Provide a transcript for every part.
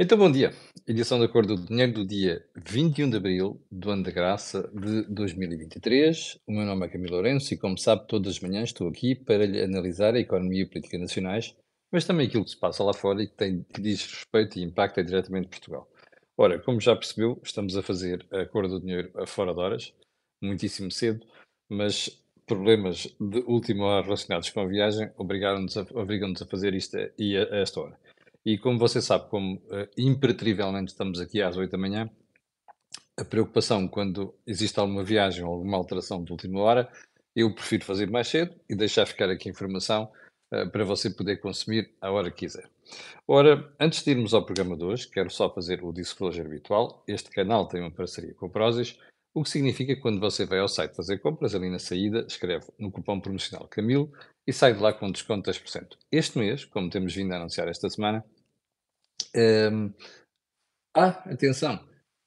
Então, bom dia. Edição da Cor do Dinheiro do dia 21 de Abril do ano da graça de 2023. O meu nome é Camilo Lourenço e, como sabe, todas as manhãs estou aqui para lhe analisar a economia e a política nacionais, mas também aquilo que se passa lá fora e que, tem, que diz respeito e impacta diretamente Portugal. Ora, como já percebeu, estamos a fazer a Cor do Dinheiro a fora de horas, muitíssimo cedo, mas problemas de última hora relacionados com a viagem obrigaram-nos a, obrigam-nos a fazer isto a, a esta hora. E como você sabe, como uh, imperativamente estamos aqui às 8 da manhã, a preocupação quando existe alguma viagem ou alguma alteração de última hora, eu prefiro fazer mais cedo e deixar ficar aqui a informação uh, para você poder consumir a hora que quiser. Ora, antes de irmos ao programa de hoje, quero só fazer o disclosure habitual. Este canal tem uma parceria com a Prozis, o que significa que quando você vai ao site fazer compras, ali na saída, escreve no cupom promocional Camilo e sai de lá com desconto de 10%. Este mês, como temos vindo a anunciar esta semana, um, ah, atenção,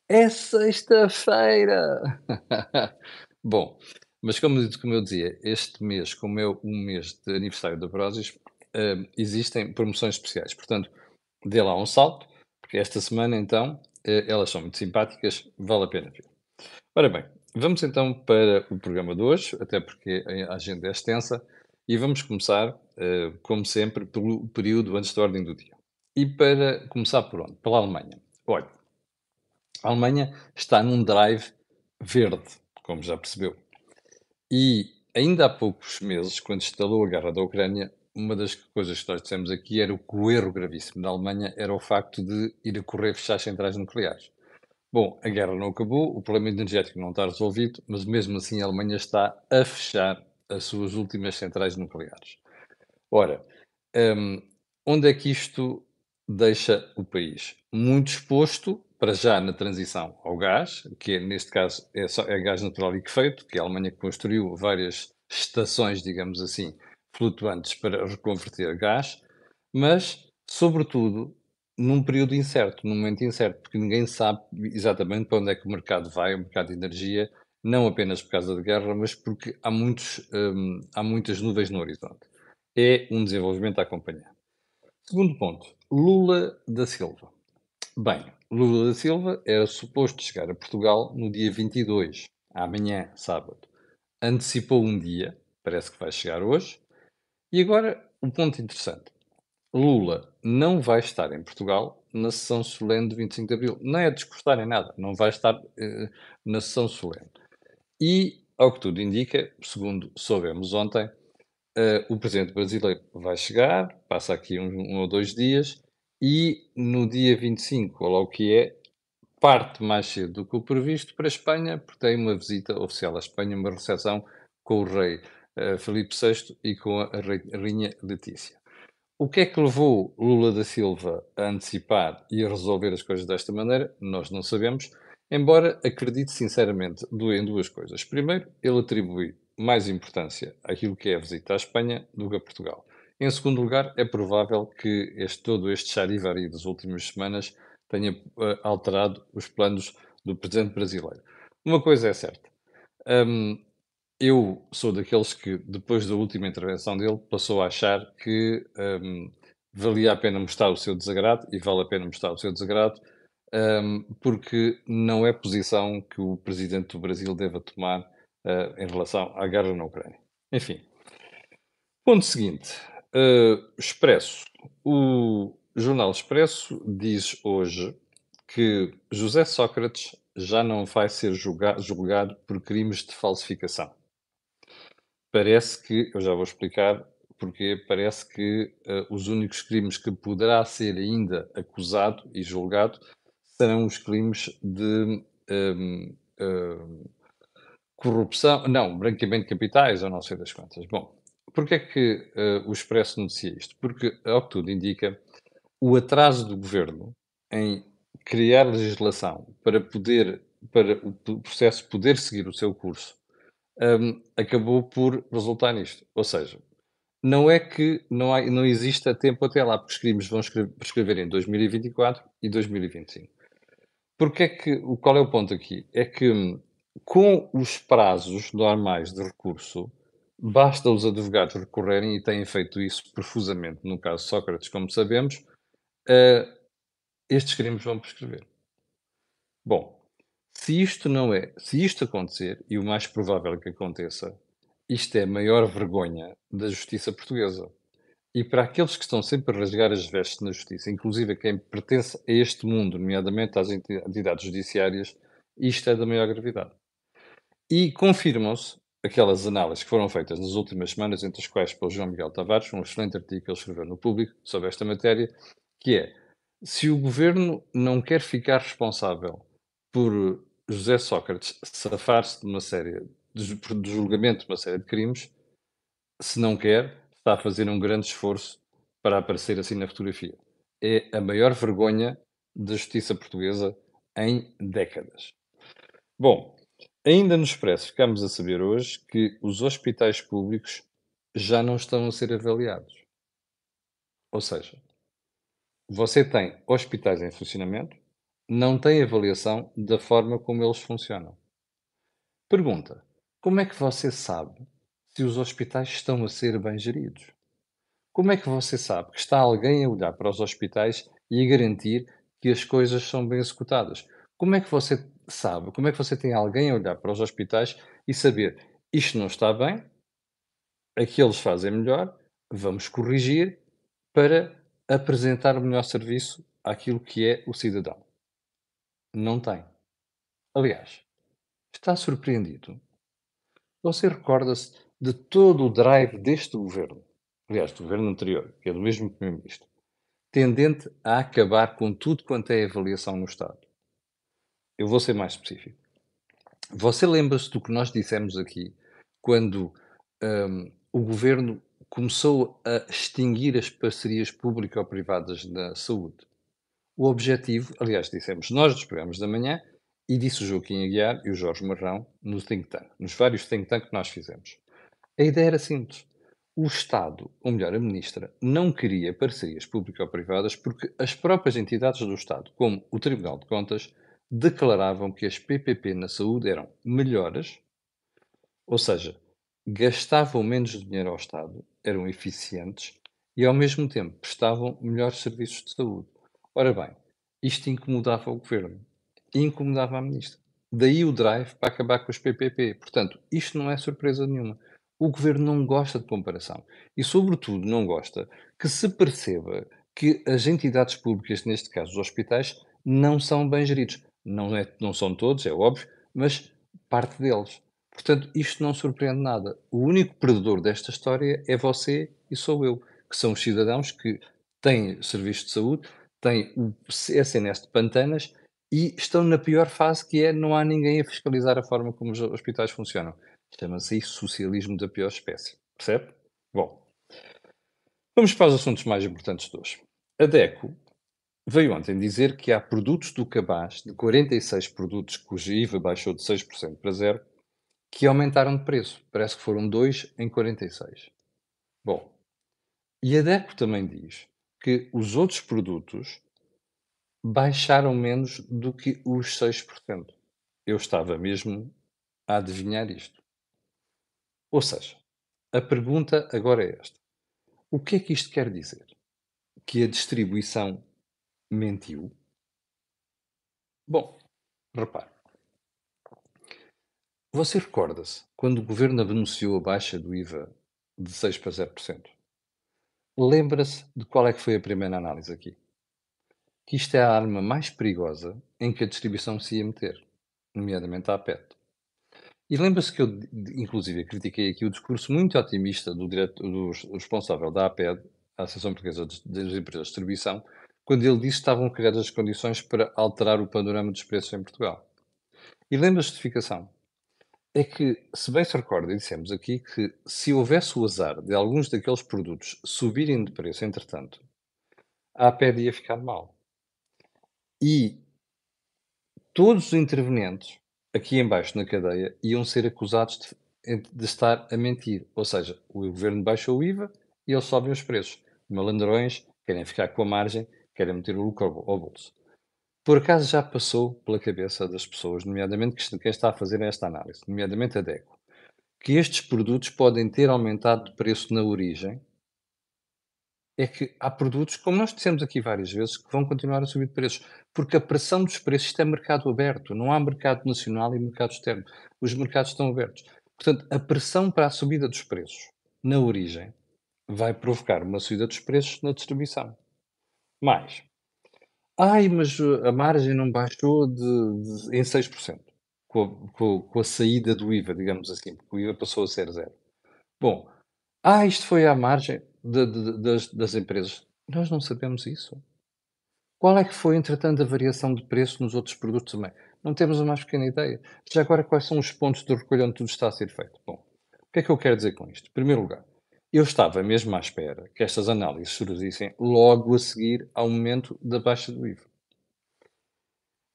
é sexta-feira! Bom, mas como, como eu dizia, este mês, como é o mês de aniversário da Prozis, um, existem promoções especiais. Portanto, dê lá um salto, porque esta semana, então, eh, elas são muito simpáticas, vale a pena ver. Ora bem, vamos então para o programa de hoje, até porque a agenda é extensa, e vamos começar, uh, como sempre, pelo período antes da ordem do dia. E para começar por onde? Pela Alemanha. Olha, a Alemanha está num drive verde, como já percebeu. E ainda há poucos meses, quando instalou a guerra da Ucrânia, uma das coisas que nós dissemos aqui era que o erro gravíssimo da Alemanha era o facto de ir a correr fechar centrais nucleares. Bom, a guerra não acabou, o problema energético não está resolvido, mas mesmo assim a Alemanha está a fechar as suas últimas centrais nucleares. Ora, um, onde é que isto deixa o país? Muito exposto, para já, na transição ao gás, que é, neste caso é, só, é gás natural liquefeito, que a Alemanha construiu várias estações, digamos assim, flutuantes para reconverter gás, mas, sobretudo, num período incerto, num momento incerto, porque ninguém sabe exatamente para onde é que o mercado vai, o mercado de energia, não apenas por causa da guerra, mas porque há, muitos, um, há muitas nuvens no horizonte. É um desenvolvimento a acompanhar. Segundo ponto, Lula da Silva. Bem, Lula da Silva era suposto chegar a Portugal no dia 22, amanhã, sábado. Antecipou um dia, parece que vai chegar hoje. E agora, um ponto interessante. Lula não vai estar em Portugal na sessão solene de 25 de Abril. Não é discursar em nada, não vai estar uh, na sessão solene. E, ao que tudo indica, segundo soubemos ontem, uh, o presidente brasileiro vai chegar, passa aqui um, um, ou dois dias, e no dia 25, ou lá o que é, parte mais cedo do que o previsto para a Espanha, porque tem uma visita oficial à Espanha, uma recepção com o rei uh, Felipe VI e com a, a rainha Letícia. O que é que levou Lula da Silva a antecipar e a resolver as coisas desta maneira? Nós não sabemos, embora acredite sinceramente em duas coisas. Primeiro, ele atribui mais importância àquilo que é a visita à Espanha do que a Portugal. Em segundo lugar, é provável que este, todo este charivari das últimas semanas tenha uh, alterado os planos do presidente brasileiro. Uma coisa é certa. Um, eu sou daqueles que, depois da última intervenção dele, passou a achar que um, valia a pena mostrar o seu desagrado, e vale a pena mostrar o seu desagrado, um, porque não é posição que o presidente do Brasil deva tomar uh, em relação à guerra na Ucrânia. Enfim. Ponto seguinte. Uh, Expresso. O Jornal Expresso diz hoje que José Sócrates já não vai ser julgado por crimes de falsificação parece que, eu já vou explicar porque parece que uh, os únicos crimes que poderá ser ainda acusado e julgado serão os crimes de um, ehm, uh, ehm, corrupção, não, branqueamento de capitais ou não sei das quantas. Bom, porquê é que uh, o Expresso noticia isto? Porque, ao que tudo indica, o atraso do governo em criar legislação para poder, para o processo poder seguir o seu curso um, acabou por resultar nisto. Ou seja, não é que não, há, não exista tempo até lá, porque os crimes vão prescrever em 2024 e 2025. Porque é que, qual é o ponto aqui? É que hum, com os prazos normais de recurso, basta os advogados recorrerem, e têm feito isso profusamente no caso Sócrates, como sabemos, uh, estes crimes vão prescrever. Bom, se isto não é, se isto acontecer, e o mais provável que aconteça, isto é a maior vergonha da justiça portuguesa. E para aqueles que estão sempre a rasgar as vestes na justiça, inclusive quem pertence a este mundo, nomeadamente às entidades judiciárias, isto é da maior gravidade. E confirmam-se aquelas análises que foram feitas nas últimas semanas, entre as quais pelo João Miguel Tavares, um excelente artigo que ele escreveu no Público sobre esta matéria, que é, se o governo não quer ficar responsável por José Sócrates safar-se de uma série, de, de julgamento de uma série de crimes, se não quer, está a fazer um grande esforço para aparecer assim na fotografia. É a maior vergonha da justiça portuguesa em décadas. Bom, ainda no Expresso ficamos a saber hoje que os hospitais públicos já não estão a ser avaliados. Ou seja, você tem hospitais em funcionamento, não tem avaliação da forma como eles funcionam. Pergunta: como é que você sabe se os hospitais estão a ser bem geridos. Como é que você sabe que está alguém a olhar para os hospitais e a garantir que as coisas são bem executadas? Como é que você sabe, como é que você tem alguém a olhar para os hospitais e saber isto não está bem, aqueles fazem melhor, vamos corrigir para apresentar o melhor serviço àquilo que é o cidadão? Não tem. Aliás, está surpreendido? Você recorda-se de todo o drive deste governo, aliás, do governo anterior, que é do mesmo primeiro-ministro, tendente a acabar com tudo quanto é avaliação no Estado. Eu vou ser mais específico. Você lembra-se do que nós dissemos aqui quando um, o governo começou a extinguir as parcerias público-privadas na saúde? O objetivo, aliás, dissemos nós nos programas da manhã, e disse o Joaquim Aguiar e o Jorge Marrão no think tank, nos vários think tank que nós fizemos. A ideia era simples. O Estado, ou melhor, a Ministra, não queria parcerias público-privadas porque as próprias entidades do Estado, como o Tribunal de Contas, declaravam que as PPP na saúde eram melhores, ou seja, gastavam menos dinheiro ao Estado, eram eficientes e, ao mesmo tempo, prestavam melhores serviços de saúde. Ora bem, isto incomodava o governo incomodava a Ministra. Daí o drive para acabar com os PPP. Portanto, isto não é surpresa nenhuma o governo não gosta de comparação e, sobretudo, não gosta que se perceba que as entidades públicas, neste caso os hospitais, não são bem geridos. Não, é, não são todos, é óbvio, mas parte deles. Portanto, isto não surpreende nada. O único perdedor desta história é você e sou eu, que são os cidadãos que têm serviço de saúde, têm o SNS de pantanas e estão na pior fase que é não há ninguém a fiscalizar a forma como os hospitais funcionam. Chama-se isso socialismo da pior espécie. Percebe? Bom, vamos para os assuntos mais importantes de hoje. A DECO veio ontem dizer que há produtos do cabaz, de 46 produtos cuja IVA baixou de 6% para zero, que aumentaram de preço. Parece que foram 2 em 46. Bom, e a DECO também diz que os outros produtos baixaram menos do que os 6%. Eu estava mesmo a adivinhar isto. Ou seja, a pergunta agora é esta: o que é que isto quer dizer? Que a distribuição mentiu? Bom, repare. Você recorda-se quando o governo anunciou a baixa do IVA de 6 para 0%? Lembra-se de qual é que foi a primeira análise aqui? Que isto é a arma mais perigosa em que a distribuição se ia meter, nomeadamente a PET. E lembra-se que eu, inclusive, critiquei aqui o discurso muito otimista do, do responsável da APED, a Associação Portuguesa das Empresas de Distribuição, quando ele disse que estavam criadas as condições para alterar o panorama dos preços em Portugal. E lembra a justificação? É que, se bem se recorda, dissemos aqui que se houvesse o azar de alguns daqueles produtos subirem de preço, entretanto, a APED ia ficar mal. E todos os intervenientes aqui embaixo na cadeia iam ser acusados de, de, estar a mentir. Ou seja, o governo baixou o IVA e eles sobem os preços. Malandrões querem ficar com a margem, querem meter o lucro ao bolso. Por acaso já passou pela cabeça das pessoas, nomeadamente quem está a fazer esta análise, nomeadamente a DECO, que estes produtos podem ter aumentado de preço na origem? é que há produtos, como nós dissemos aqui várias vezes, que vão continuar a subir de preços, porque a pressão dos preços isto é mercado aberto, não há mercado nacional e mercado externo. Os mercados estão abertos. Portanto, a pressão para a subida dos preços na origem vai provocar uma subida dos preços na distribuição. Mais, ai, mas uh, a margem não baixou de, de, em 6%, com a, com, com a saída do IVA, digamos assim, porque o IVA passou a ser zero. Bom, ah, isto foi à margem de, de, das, das empresas. Nós não sabemos isso. Qual é que foi, entretanto, a variação de preço nos outros produtos também? Não temos a mais pequena ideia. Já agora, quais são os pontos de recolha onde tudo está a ser feito? Bom, o que é que eu quero dizer com isto? Em primeiro lugar, eu estava mesmo à espera que estas análises surgissem logo a seguir ao momento da baixa do IVA.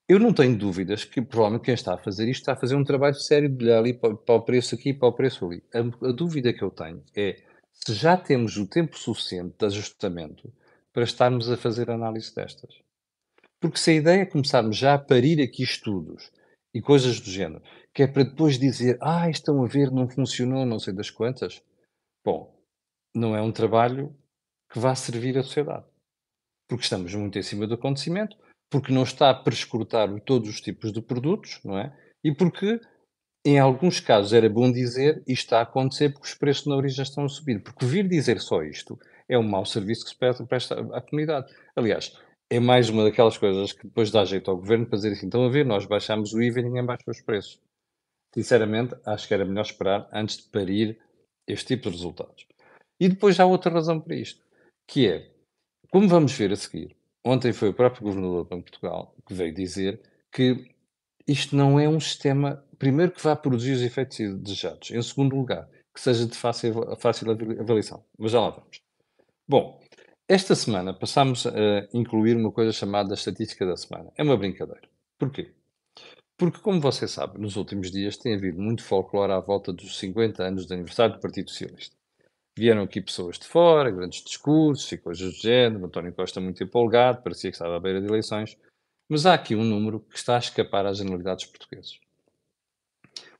Eu não tenho dúvidas que provavelmente quem está a fazer isto está a fazer um trabalho sério de olhar ali para, para o preço aqui e para o preço ali. A, a, dúvida que eu tenho é se já temos o tempo suficiente de ajustamento para estarmos a fazer análise destas. Porque se a ideia é começarmos já a parir aqui estudos e coisas do género, que é para depois dizer, ah, estão a ver, não funcionou, não sei das quantas, bom, não é um trabalho que vá servir à sociedade. Porque estamos muito em cima do acontecimento, porque não está a prescrutar todos os tipos de produtos, não é? E porque, em alguns casos, era bom dizer isto está a acontecer porque os preços na origem estão a subir. Porque vir dizer só isto é um mau serviço que se presta à comunidade. Aliás, é mais uma daquelas coisas que depois dá jeito ao governo para dizer assim: estão a ver, nós baixamos o IVA e ninguém baixa os preços. Sinceramente, acho que era melhor esperar antes de parir este tipo de resultados. E depois há outra razão para isto, que é, como vamos ver a seguir, ontem foi o próprio Governador do Banco de Portugal que veio dizer que isto não é um sistema, primeiro, que vá produzir os efeitos desejados, em segundo lugar, que seja de fácil, fácil avaliação. Mas já lá vamos. Bom, esta semana passámos a incluir uma coisa chamada estatística da semana. É uma brincadeira. Porquê? Porque, como você sabe, nos últimos dias tem havido muito folclore à volta dos 50 anos de aniversário do Partido Socialista. Vieram aqui pessoas de fora, grandes discursos e coisas do género. António Costa muito empolgado, parecia que estava à beira de eleições. Mas há aqui um número que está a escapar às generalidades portuguesas.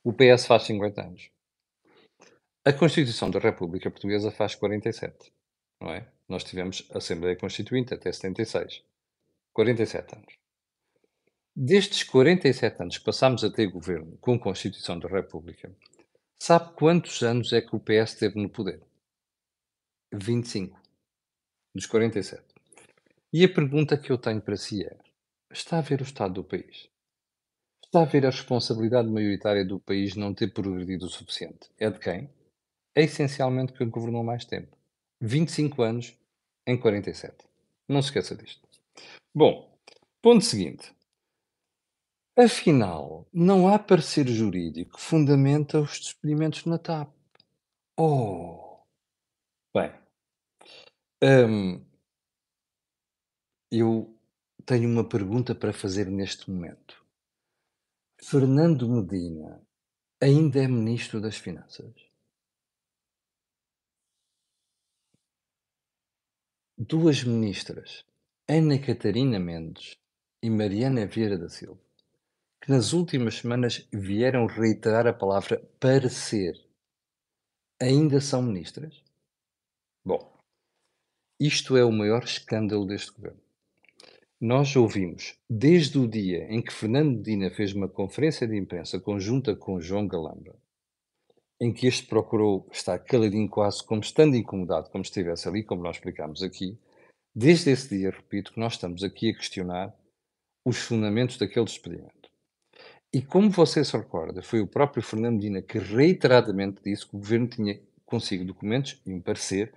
O PS faz 50 anos. A Constituição da República Portuguesa faz 47. Não é? Nós tivemos a Assembleia Constituinte até 76. 47 anos. Destes 47 anos que passámos a ter governo com a Constituição da República, sabe quantos anos é que o PS teve no poder? 25 dos 47. E a pergunta que eu tenho para si é: está a ver o estado do país? Está a ver a responsabilidade maioritária do país não ter progredido o suficiente? É de quem? É essencialmente quem governou mais tempo. 25 anos em 47. Não se esqueça disto. Bom, ponto seguinte. Afinal, não há parecer jurídico que fundamenta os despedimentos na TAP. Oh! Bem, hum, eu tenho uma pergunta para fazer neste momento. Fernando Medina ainda é Ministro das Finanças? Duas ministras, Ana Catarina Mendes e Mariana Vieira da Silva, que nas últimas semanas vieram reiterar a palavra parecer, ainda são ministras? Bom, isto é o maior escândalo deste governo. Nós ouvimos, desde o dia em que Fernando Medina fez uma conferência de imprensa conjunta com João Galamba, em que este procurou estar caladinho quase como estando incomodado, como estivesse ali, como nós explicámos aqui, desde esse dia, repito, que nós estamos aqui a questionar os fundamentos daquele despedimento. E como você se recorda, foi o próprio Fernando Medina que reiteradamente disse que o governo tinha consigo documentos e um parecer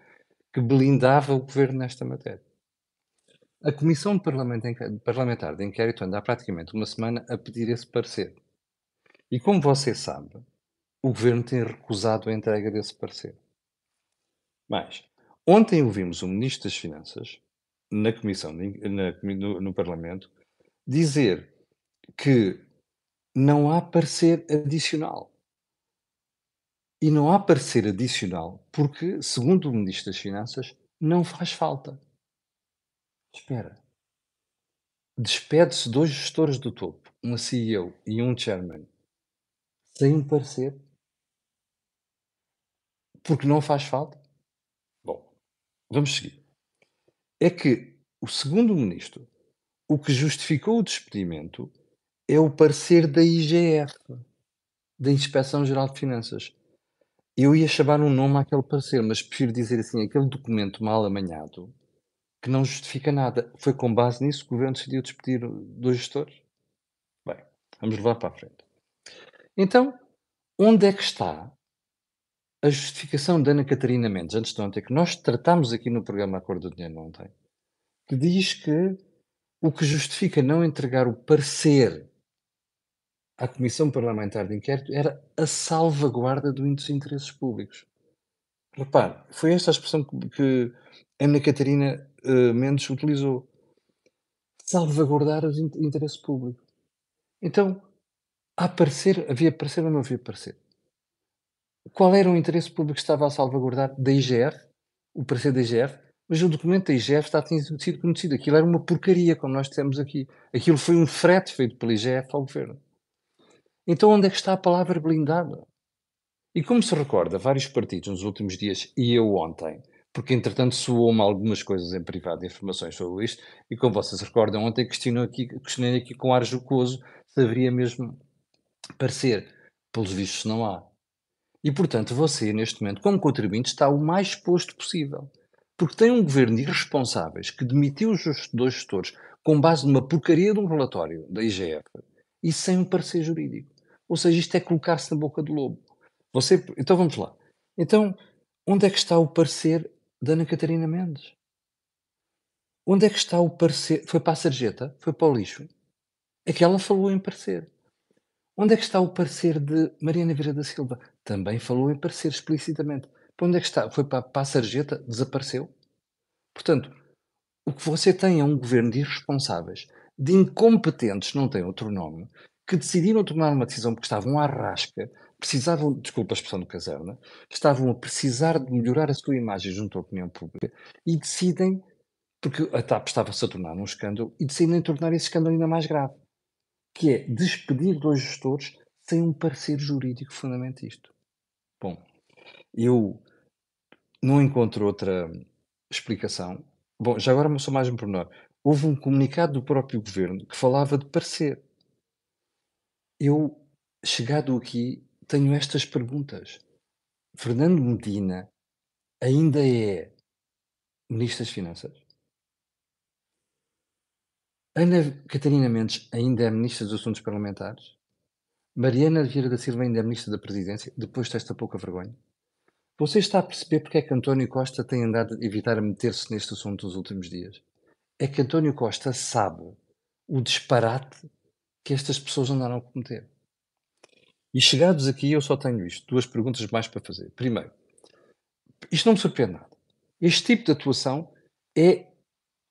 que blindava o governo nesta matéria. A Comissão Parlamentar de Inquérito anda há praticamente uma semana a pedir esse parecer. E como você sabe, o governo tem recusado a entrega desse parecer. Mas, ontem ouvimos o Ministro das Finanças, na Comissão, na, no, no Parlamento, dizer que não há parecer adicional. E não há parecer adicional porque, segundo o Ministro das Finanças, não faz falta. Espera. Despede-se dois gestores do topo, uma CEO e um chairman, sem parecer, porque não faz falta. Bom, vamos seguir. é que o segundo ministro, o que justificou o despedimento é o parecer da IGF, da Inspeção Geral de Finanças. Eu ia chamar um nome àquele parecer, mas prefiro dizer assim, aquele documento mal amanhado, que não justifica nada. Foi com base nisso que o governo decidiu despedir dois gestores? Bem, vamos levar para a frente. Então, onde é que está a justificação da Ana Catarina Mendes, antes de ontem, que nós tratámos aqui no programa Acordo do Dinheiro ontem, que diz que o que justifica não entregar o parecer à Comissão Parlamentar de Inquérito era a salvaguarda dos interesses públicos. Repare, foi esta a expressão que, Ana Catarina uh, Mendes utilizou. Salvaguardar os in interesses públicos. Então, a parecer, havia parecer ou não havia parecer? Qual era o interesse público que estava a salvaguardar da IGF? O parecer da IGF? Mas o documento da IGF está sido conhecido. Aquilo era uma porcaria, como nós dissemos aqui. Aquilo foi um frete feito pela IGF ao governo. Então onde é que está a palavra blindada? E como se recorda, vários partidos nos últimos dias e eu ontem, porque entretanto soou-me algumas coisas em privado, informações sobre isto, e como vocês recordam, ontem questionei aqui, questionei aqui com ar jocoso se haveria mesmo parecer. Pelos vistos não há. E portanto você, neste momento, como contribuinte, está o mais exposto possível. Porque tem um governo de irresponsáveis que demitiu os dois gestores com base numa porcaria de um relatório da IGF e sem um parecer jurídico. Ou seja, isto é colocar-se na boca do lobo. Você, então vamos lá. Então, onde é que está o parecer da Ana Catarina Mendes? Onde é que está o parecer? Foi para a sarjeta? Foi para o lixo? É que ela falou em parecer. Onde é que está o parecer de Mariana Vieira da Silva? Também falou em parecer explicitamente. Para onde é que está? Foi para, para a sarjeta? Desapareceu? Portanto, o que você tem é um governo de irresponsáveis, de incompetentes, não tem outro nome, que decidiram tomar uma decisão porque estavam à rasca, precisavam, desculpa a expressão do caserna, estavam a precisar de melhorar a sua imagem junto à opinião pública e decidem, porque a TAP estava-se a tornar num escândalo, e decidem tornar esse escândalo ainda mais grave, que é despedir dois gestores sem um parecer jurídico fundamento isto. Bom, eu não encontro outra explicação. Bom, já agora só mais um pormenor. Houve um comunicado do próprio governo que falava de parecer. Eu, chegado aqui, tenho estas perguntas. Fernando Medina ainda é Ministro das Finanças? Ana Catarina Mendes ainda é Ministra dos Assuntos Parlamentares? Mariana Vieira da Silva ainda é Ministra da Presidência, depois desta pouca vergonha? Você está a perceber porque é que António Costa tem andado a evitar meter-se neste assunto nos últimos dias? É que António Costa sabe o disparate que estas pessoas andaram a cometer. E chegados aqui, eu só tenho isto, duas perguntas mais para fazer. Primeiro, isto não me surpreende nada. Este tipo de atuação é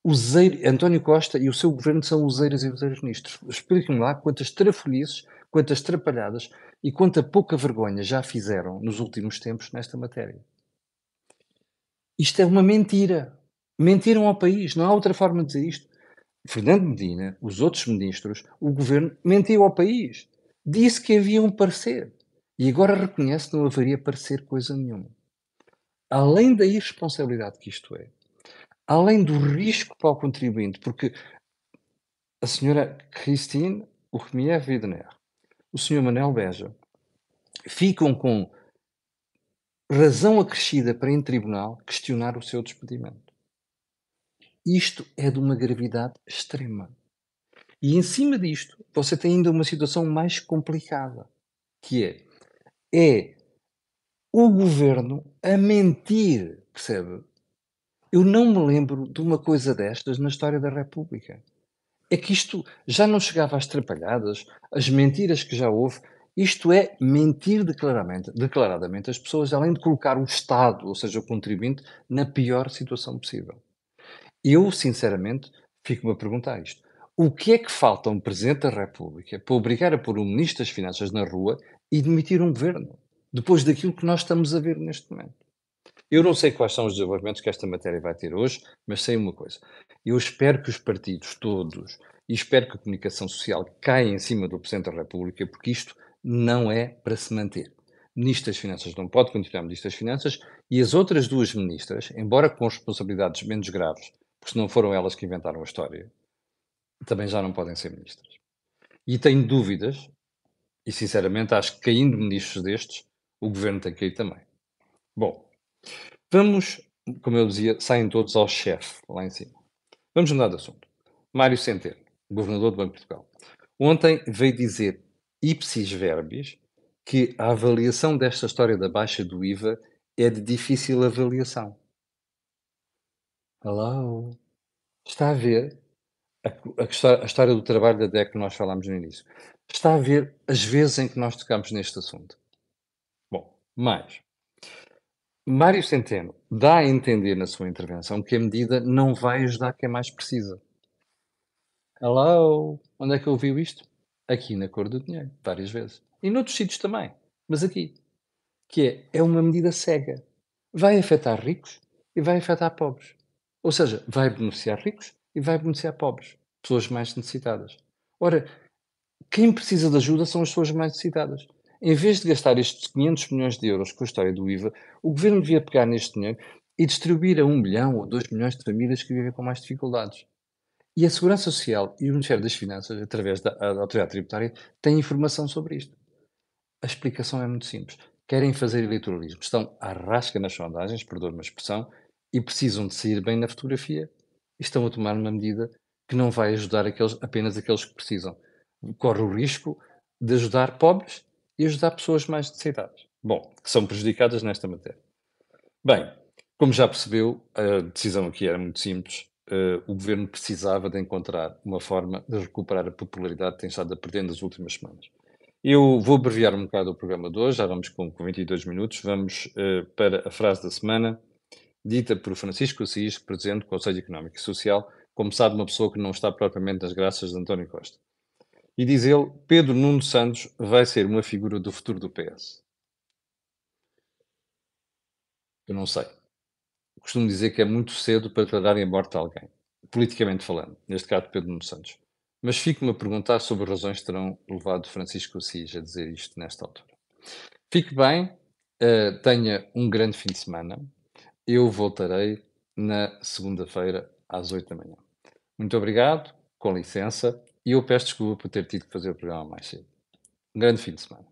useiro, António Costa e o seu governo são useiras e useiros ministros. Expliquem-me lá quantas trafolhices, quantas trapalhadas e quanta pouca vergonha já fizeram nos últimos tempos nesta matéria. Isto é uma mentira. Mentiram ao país, não há outra forma de dizer isto. Fernando Medina, os outros ministros, o governo mentiu ao país. Disse que havia um parecer. E agora reconhece que não haveria parecer coisa nenhuma. Além da irresponsabilidade que isto é, além do risco para o contribuinte, porque a senhora Christine Urmier Widner, o senhor Manuel Beja, ficam com razão acrescida para em tribunal questionar o seu despedimento. Isto é de uma gravidade extrema. E em cima disto, você tem ainda uma situação mais complicada, que é, é o governo a mentir, percebe? Eu não me lembro de uma coisa destas na história da República. É que isto já não chegava às trapalhadas, as mentiras que já houve. Isto é mentir declaradamente, declaradamente as pessoas, além de colocar o Estado, ou seja, o contribuinte, na pior situação possível. Eu, sinceramente, fico-me a perguntar isto. O que é que falta um Presidente da República para obrigar a pôr um Ministro das Finanças na rua e demitir um governo? Depois daquilo que nós estamos a ver neste momento. Eu não sei quais são os desenvolvimentos que esta matéria vai ter hoje, mas sei uma coisa. Eu espero que os partidos todos e espero que a comunicação social caia em cima do Presidente da República, porque isto não é para se manter. Ministro das Finanças não pode continuar Ministro das Finanças e as outras duas ministras, embora com responsabilidades menos graves, porque se não foram elas que inventaram a história, também já não podem ser ministras. E tenho dúvidas, e sinceramente acho que caindo ministros destes, o governo tem que cair também. Bom, vamos, como eu dizia, saem todos ao chefe lá em cima. Vamos mudar de assunto. Mário Centeno, governador do Banco de Portugal, ontem veio dizer ipsis verbis que a avaliação desta história da baixa do IVA é de difícil avaliação. Hello? Está a ver a, a, a história do trabalho da DEC que nós falámos no início? Está a ver as vezes em que nós tocamos neste assunto? Bom, mais. Mário Centeno dá a entender na sua intervenção que a medida não vai ajudar quem mais precisa. Hello? Onde é que ouviu isto? Aqui na cor do dinheiro, várias vezes. E noutros sítios também, mas aqui. Que é, é uma medida cega. Vai afetar ricos e vai afetar pobres. Ou seja, vai beneficiar ricos e vai beneficiar pobres, pessoas mais necessitadas. Ora, quem precisa de ajuda são as pessoas mais necessitadas. Em vez de gastar estes 500 milhões de euros com a história do IVA, o governo devia pegar neste dinheiro e distribuir a 1 milhão ou 2 milhões de famílias que vivem com mais dificuldades. E a Segurança Social e o Ministério das Finanças, através da, da Autoridade Tributária, têm informação sobre isto. A explicação é muito simples. Querem fazer eleitoralismo. Estão à rasca nas sondagens, perdoe uma expressão, e precisam de sair bem na fotografia. E estão a tomar uma medida que não vai ajudar aqueles, apenas aqueles que precisam. Corre o risco de ajudar pobres e ajudar pessoas mais necessitadas. Bom, que são prejudicadas nesta matéria. Bem, como já percebeu, a decisão aqui era muito simples uh, o governo precisava de encontrar uma forma de recuperar a popularidade que tem estado a perder nas últimas semanas. Eu vou abreviar um bocado o programa de hoje, já vamos com, com 22 minutos. Vamos uh, para a frase da semana, dita por Francisco Assis, Presidente do Conselho Económico e Social, como sabe, uma pessoa que não está propriamente nas graças de António Costa. E diz ele: Pedro Nuno Santos vai ser uma figura do futuro do PS. Eu não sei costumo dizer que é muito cedo para declarar em morte alguém, politicamente falando, neste caso Pedro Nuno Santos. Mas fico-me a perguntar sobre as razões que terão levado Francisco Assis a dizer isto nesta altura. Fique bem, uh, tenha um grande fim de semana. Eu voltarei na segunda-feira às 8 da manhã. Muito obrigado, com licença, e eu peço desculpa por ter tido que fazer o programa mais cedo. Um grande fim de semana.